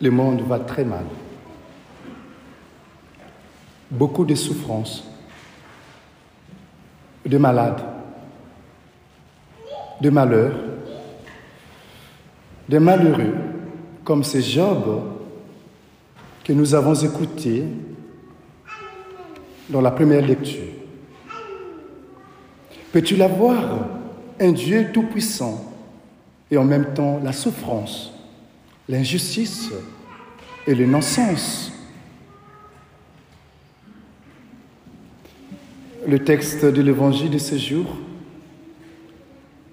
le monde va très mal. Beaucoup de souffrances, de malades, de malheurs, de malheureux, comme ces Job que nous avons écouté dans la première lecture. Peux-tu la voir, un Dieu tout-puissant et en même temps la souffrance, l'injustice et le non-sens Le texte de l'évangile de ce jour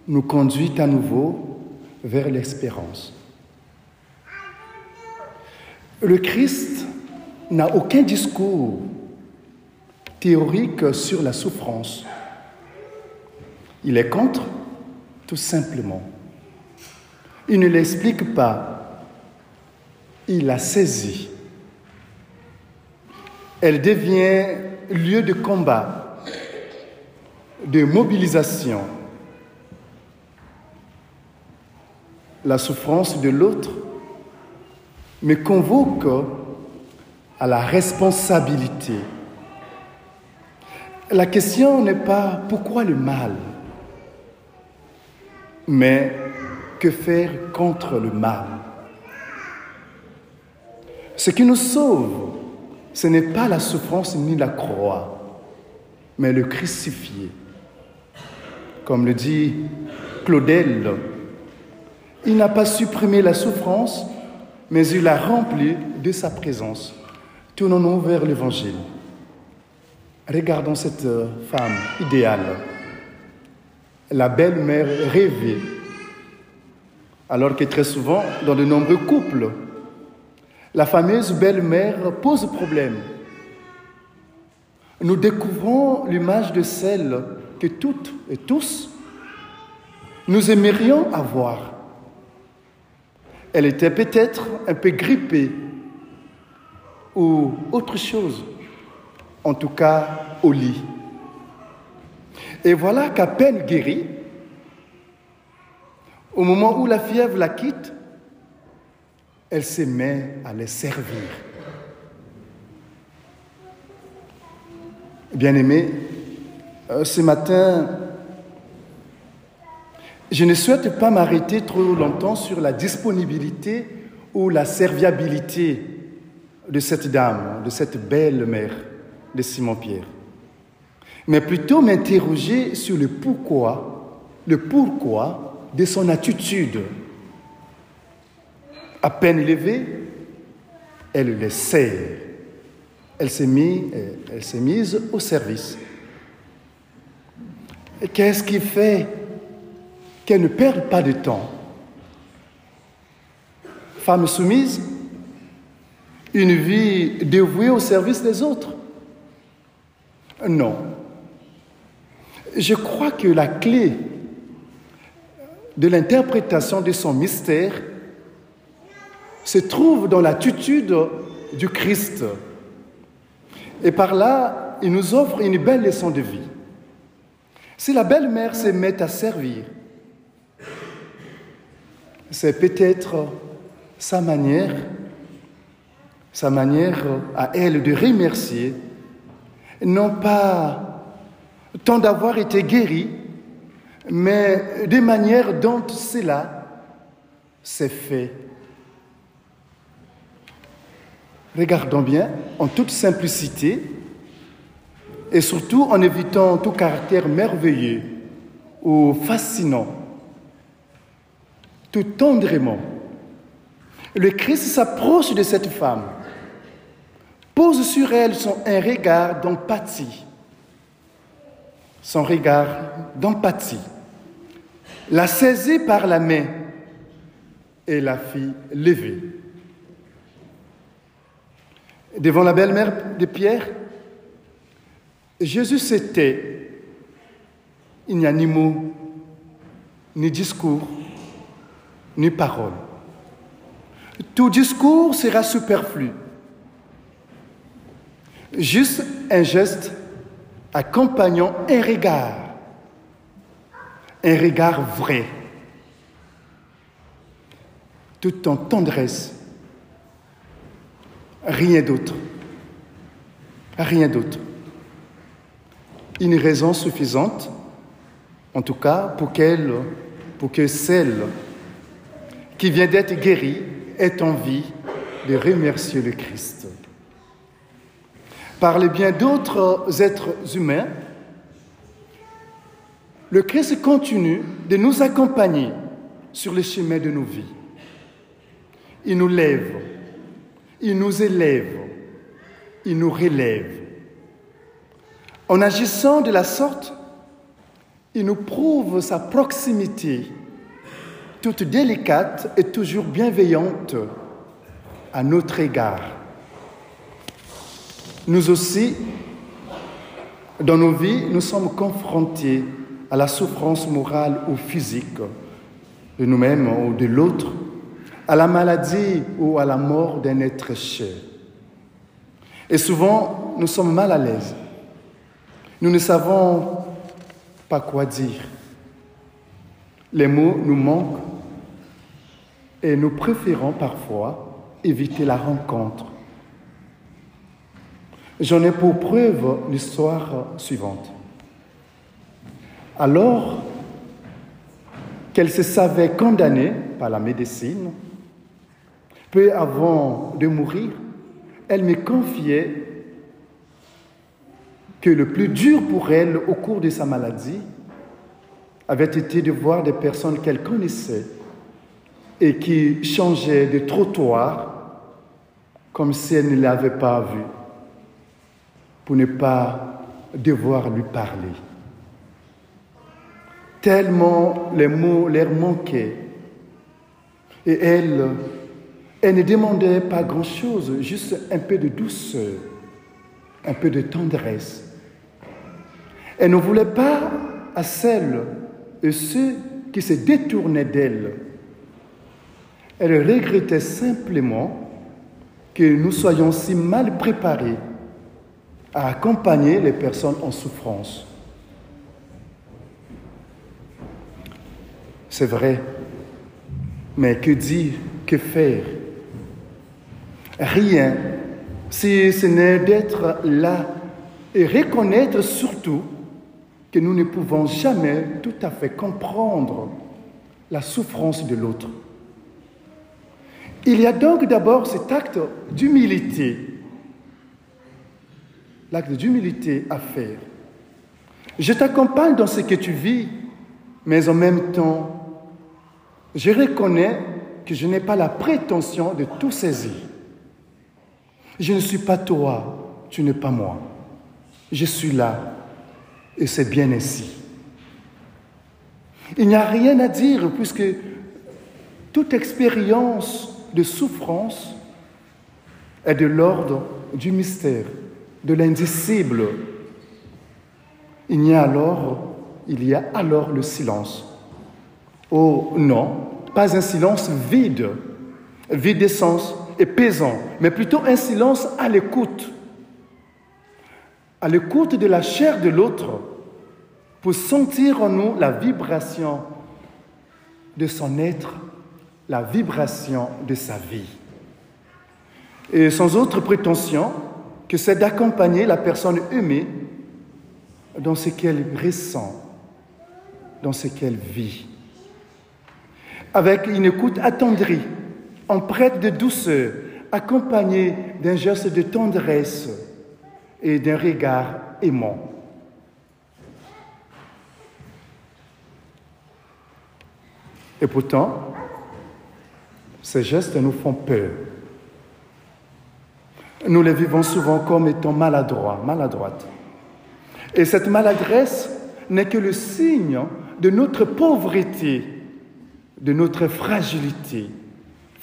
nous conduit à nouveau vers l'espérance. Le Christ n'a aucun discours théorique sur la souffrance. Il est contre, tout simplement. Il ne l'explique pas, il la saisit. Elle devient lieu de combat, de mobilisation. La souffrance de l'autre me convoque à la responsabilité. La question n'est pas pourquoi le mal, mais que faire contre le mal Ce qui nous sauve, ce n'est pas la souffrance ni la croix, mais le crucifié. Comme le dit Claudel, il n'a pas supprimé la souffrance, mais il l'a remplie de sa présence. Tournons-nous vers l'Évangile. Regardons cette femme idéale, la belle-mère rêvée, alors que très souvent, dans de nombreux couples, la fameuse belle-mère pose problème. Nous découvrons l'image de celle que toutes et tous nous aimerions avoir. Elle était peut-être un peu grippée ou autre chose, en tout cas au lit. Et voilà qu'à peine guérie, au moment où la fièvre la quitte, elle se met à les servir. Bien-aimés, euh, ce matin, je ne souhaite pas m'arrêter trop longtemps sur la disponibilité ou la serviabilité de cette dame, de cette belle mère de Simon-Pierre, mais plutôt m'interroger sur le pourquoi, le pourquoi de son attitude. À peine levée, elle le sert. Elle s'est mise, mise au service. Qu'est-ce qui fait qu'elle ne perde pas de temps? Femme soumise, une vie dévouée au service des autres? Non. Je crois que la clé de l'interprétation de son mystère se trouve dans l'attitude du Christ. Et par là, il nous offre une belle leçon de vie. Si la belle-mère se met à servir, c'est peut-être sa manière, sa manière à elle de remercier, non pas tant d'avoir été guérie, mais des manières dont cela s'est fait. Regardons bien, en toute simplicité, et surtout en évitant tout caractère merveilleux ou fascinant, tout tendrement. Le Christ s'approche de cette femme, pose sur elle son, un regard d'empathie, son regard d'empathie, la saisit par la main et la fit lever. Devant la belle-mère de Pierre, Jésus s'était, il n'y a ni mot, ni discours, ni parole. Tout discours sera superflu. Juste un geste accompagnant un regard, un regard vrai, tout en tendresse Rien d'autre. Rien d'autre. Une raison suffisante, en tout cas, pour, qu'elle, pour que celle qui vient d'être guérie ait envie de remercier le Christ. Par les bien d'autres êtres humains, le Christ continue de nous accompagner sur les chemins de nos vies. Il nous lève, il nous élève, il nous relève. En agissant de la sorte, il nous prouve sa proximité, toute délicate et toujours bienveillante à notre égard. Nous aussi, dans nos vies, nous sommes confrontés à la souffrance morale ou physique de nous-mêmes ou de l'autre, à la maladie ou à la mort d'un être cher. Et souvent, nous sommes mal à l'aise. Nous ne savons pas quoi dire. Les mots nous manquent et nous préférons parfois éviter la rencontre. J'en ai pour preuve l'histoire suivante. Alors qu'elle se savait condamnée par la médecine, peu avant de mourir, elle me confiait que le plus dur pour elle au cours de sa maladie avait été de voir des personnes qu'elle connaissait et qui changeaient de trottoir comme si elle ne l'avait pas vu pour ne pas devoir lui parler tellement les mots leur manquaient. Et elle, elle ne demandait pas grand-chose, juste un peu de douceur, un peu de tendresse. Elle ne voulait pas à celles et ceux qui se détournaient d'elle. Elle regrettait simplement que nous soyons si mal préparés à accompagner les personnes en souffrance. C'est vrai. Mais que dire, que faire? Rien, si ce n'est d'être là et reconnaître surtout que nous ne pouvons jamais tout à fait comprendre la souffrance de l'autre. Il y a donc d'abord cet acte d'humilité, l'acte d'humilité à faire. Je t'accompagne dans ce que tu vis, mais en même temps, je reconnais que je n'ai pas la prétention de tout saisir. Je ne suis pas toi, tu n'es pas moi. Je suis là et c'est bien ainsi. Il n'y a rien à dire puisque toute expérience de souffrance est de l'ordre du mystère, de l'indicible. Il y a alors, il y a alors le silence. Oh non, pas un silence vide, vide d'essence et pesant, mais plutôt un silence à l'écoute, à l'écoute de la chair de l'autre, pour sentir en nous la vibration de son être, la vibration de sa vie. Et sans autre prétention que c'est d'accompagner la personne aimée dans ce qu'elle ressent, dans ce qu'elle vit avec une écoute attendrie, empreinte de douceur, accompagnée d'un geste de tendresse et d'un regard aimant. Et pourtant, ces gestes nous font peur. Nous les vivons souvent comme étant maladroits, maladroites. Et cette maladresse n'est que le signe de notre pauvreté de notre fragilité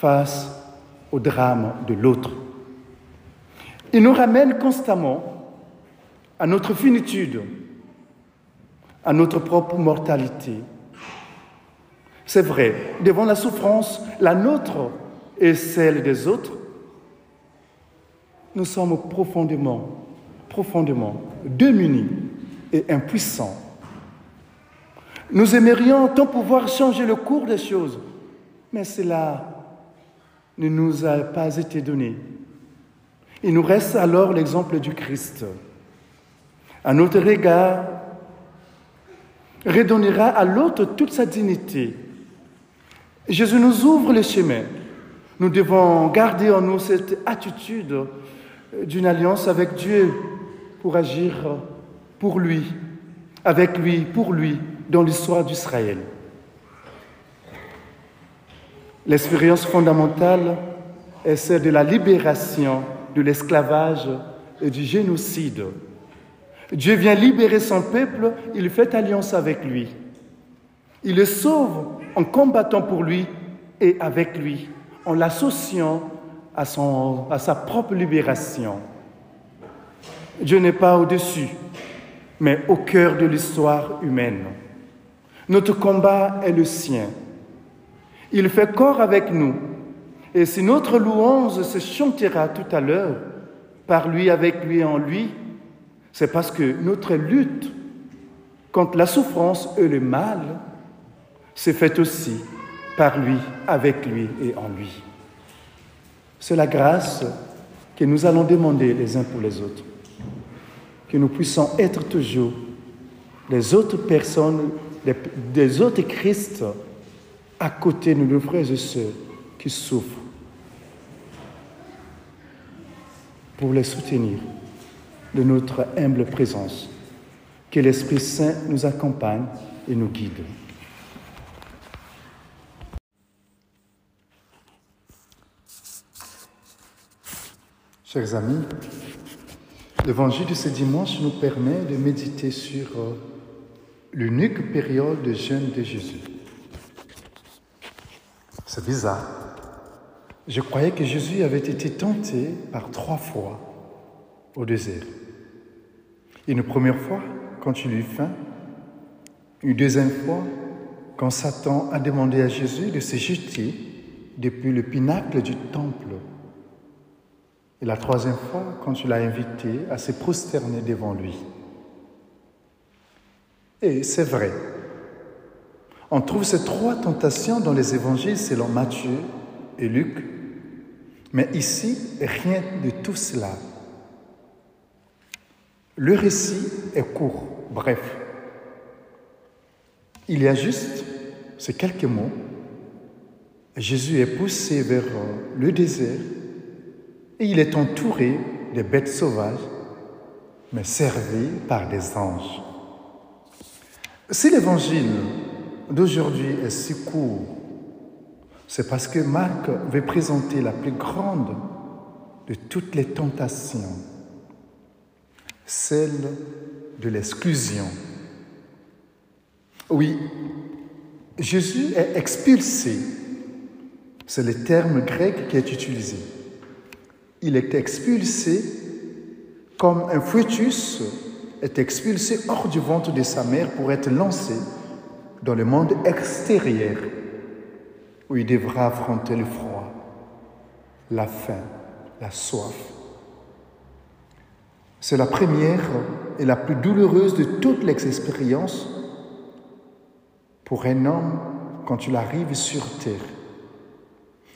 face au drame de l'autre. Il nous ramène constamment à notre finitude, à notre propre mortalité. C'est vrai, devant la souffrance, la nôtre et celle des autres, nous sommes profondément, profondément démunis et impuissants nous aimerions tant pouvoir changer le cours des choses, mais cela ne nous a pas été donné. Il nous reste alors l'exemple du Christ. À notre regard, redonnera à l'autre toute sa dignité. Jésus nous ouvre le chemin. Nous devons garder en nous cette attitude d'une alliance avec Dieu pour agir pour lui, avec lui, pour lui, dans l'histoire d'Israël. L'expérience fondamentale est celle de la libération de l'esclavage et du génocide. Dieu vient libérer son peuple, il fait alliance avec lui. Il le sauve en combattant pour lui et avec lui, en l'associant à, sa propre libération. Dieu n'est pas au-dessus, mais au cœur de l'histoire humaine. Notre combat est le sien. Il fait corps avec nous. Et si notre louange se chantera tout à l'heure, par lui, avec lui, en lui, c'est parce que notre lutte contre la souffrance et le mal s'est faite aussi par lui, avec lui et en lui. C'est la grâce que nous allons demander les uns pour les autres. Que nous puissions être toujours les autres personnes, des autres Christ à côté de nos frères et qui souffrent pour les soutenir de notre humble présence. Que l'Esprit Saint nous accompagne et nous guide. Chers amis, l'évangile de ce dimanche nous permet de méditer sur euh, l'unique période de jeûne de Jésus. C'est bizarre. Je croyais que Jésus avait été tenté par trois fois au désert. Une première fois, quand il eut faim. Une deuxième fois, quand Satan a demandé à Jésus de se jeter depuis le pinacle du temple. Et la troisième fois, quand il l'a invité à se prosterner devant lui. Et c'est vrai. On trouve ces trois tentations dans les évangiles selon Matthieu et Luc. Mais ici, rien de tout cela. Le récit est court, bref. Il y a juste ces quelques mots. Jésus est poussé vers le désert et il est entouré de bêtes sauvages, mais servi par des anges. Si l'évangile d'aujourd'hui est si court, c'est parce que Marc veut présenter la plus grande de toutes les tentations, celle de l'exclusion. Oui, Jésus est expulsé, c'est le terme grec qui est utilisé. Il est expulsé comme un fœtus est expulsé hors du ventre de sa mère pour être lancé dans le monde extérieur où il devra affronter le froid, la faim, la soif. C'est la première et la plus douloureuse de toutes les expériences pour un homme quand il arrive sur terre.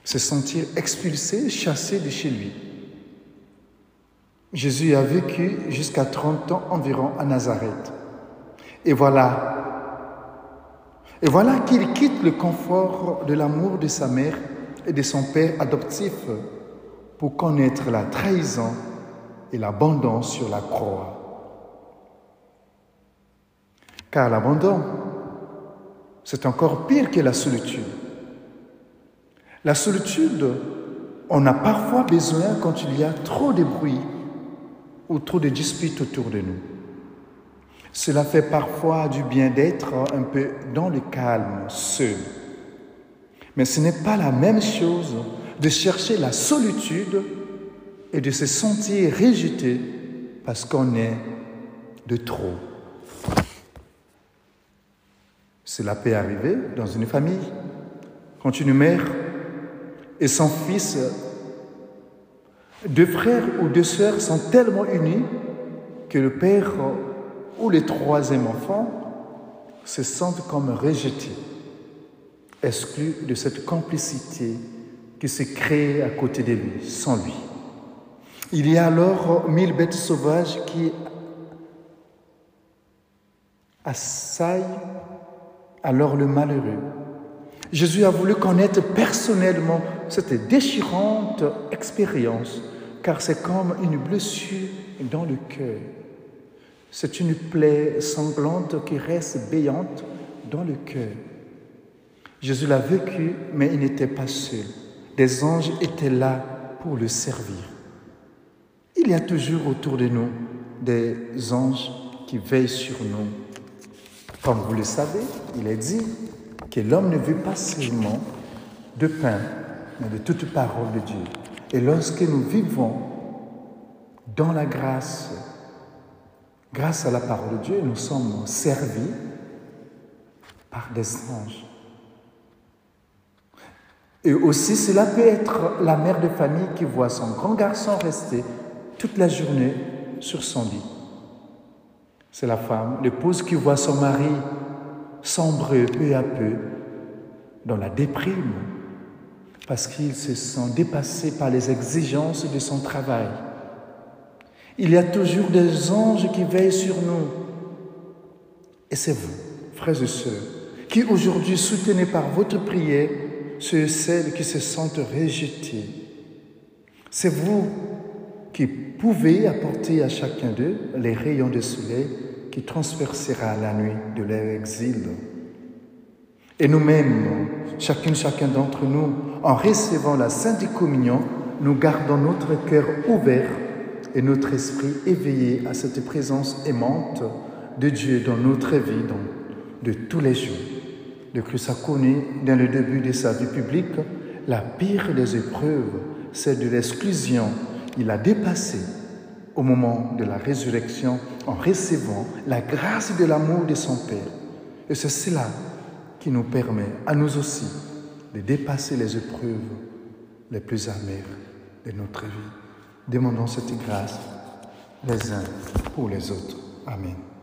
Se sentir expulsé, chassé de chez lui. Jésus a vécu jusqu'à 30 ans environ à Nazareth. Et voilà, et voilà qu'il quitte le confort de l'amour de sa mère et de son père adoptif pour connaître la trahison et l'abandon sur la croix. Car l'abandon, c'est encore pire que la solitude. La solitude, on a parfois besoin quand il y a trop de bruit ou trop de disputes autour de nous. Cela fait parfois du bien d'être un peu dans le calme, seul. Mais ce n'est pas la même chose de chercher la solitude et de se sentir rejeté parce qu'on est de trop. Cela peut arriver dans une famille, quand une mère et son fils, deux frères ou deux sœurs sont tellement unis que le père ou les troisième enfants se sentent comme rejetés, exclus de cette complicité qui s'est créée à côté de lui, sans lui. Il y a alors mille bêtes sauvages qui assaillent alors le malheureux. Jésus a voulu connaître personnellement cette déchirante expérience, car c'est comme une blessure dans le cœur. C'est une plaie sanglante qui reste béante dans le cœur. Jésus l'a vécu, mais il n'était pas seul. Des anges étaient là pour le servir. Il y a toujours autour de nous des anges qui veillent sur nous. Comme vous le savez, il est dit que l'homme ne vit pas seulement de pain, mais de toute parole de Dieu. Et lorsque nous vivons dans la grâce, grâce à la parole de Dieu, nous sommes servis par des anges. Et aussi, cela peut être la mère de famille qui voit son grand garçon rester toute la journée sur son lit. C'est la femme, l'épouse qui voit son mari sombrer peu à peu dans la déprime parce qu'il se sent dépassé par les exigences de son travail. Il y a toujours des anges qui veillent sur nous. Et c'est vous, frères et sœurs, qui aujourd'hui soutenez par votre prière ceux et celles qui se sentent rejetés. C'est vous qui pouvez apporter à chacun d'eux les rayons de soleil qui transpercera la nuit de leur exil. Et nous-mêmes, chacune, chacun d'entre nous, en recevant la Sainte Communion, nous gardons notre cœur ouvert et notre esprit éveillé à cette présence aimante de Dieu dans notre vie de tous les jours. Le Christ a connu, dans le début de sa vie publique, la pire des épreuves, celle de l'exclusion. Il a dépassé au moment de la résurrection en recevant la grâce de l'amour de son Père. Et c'est cela qui nous permet à nous aussi de dépasser les épreuves les plus amères de notre vie. Demandons cette grâce les uns pour les autres. Amen.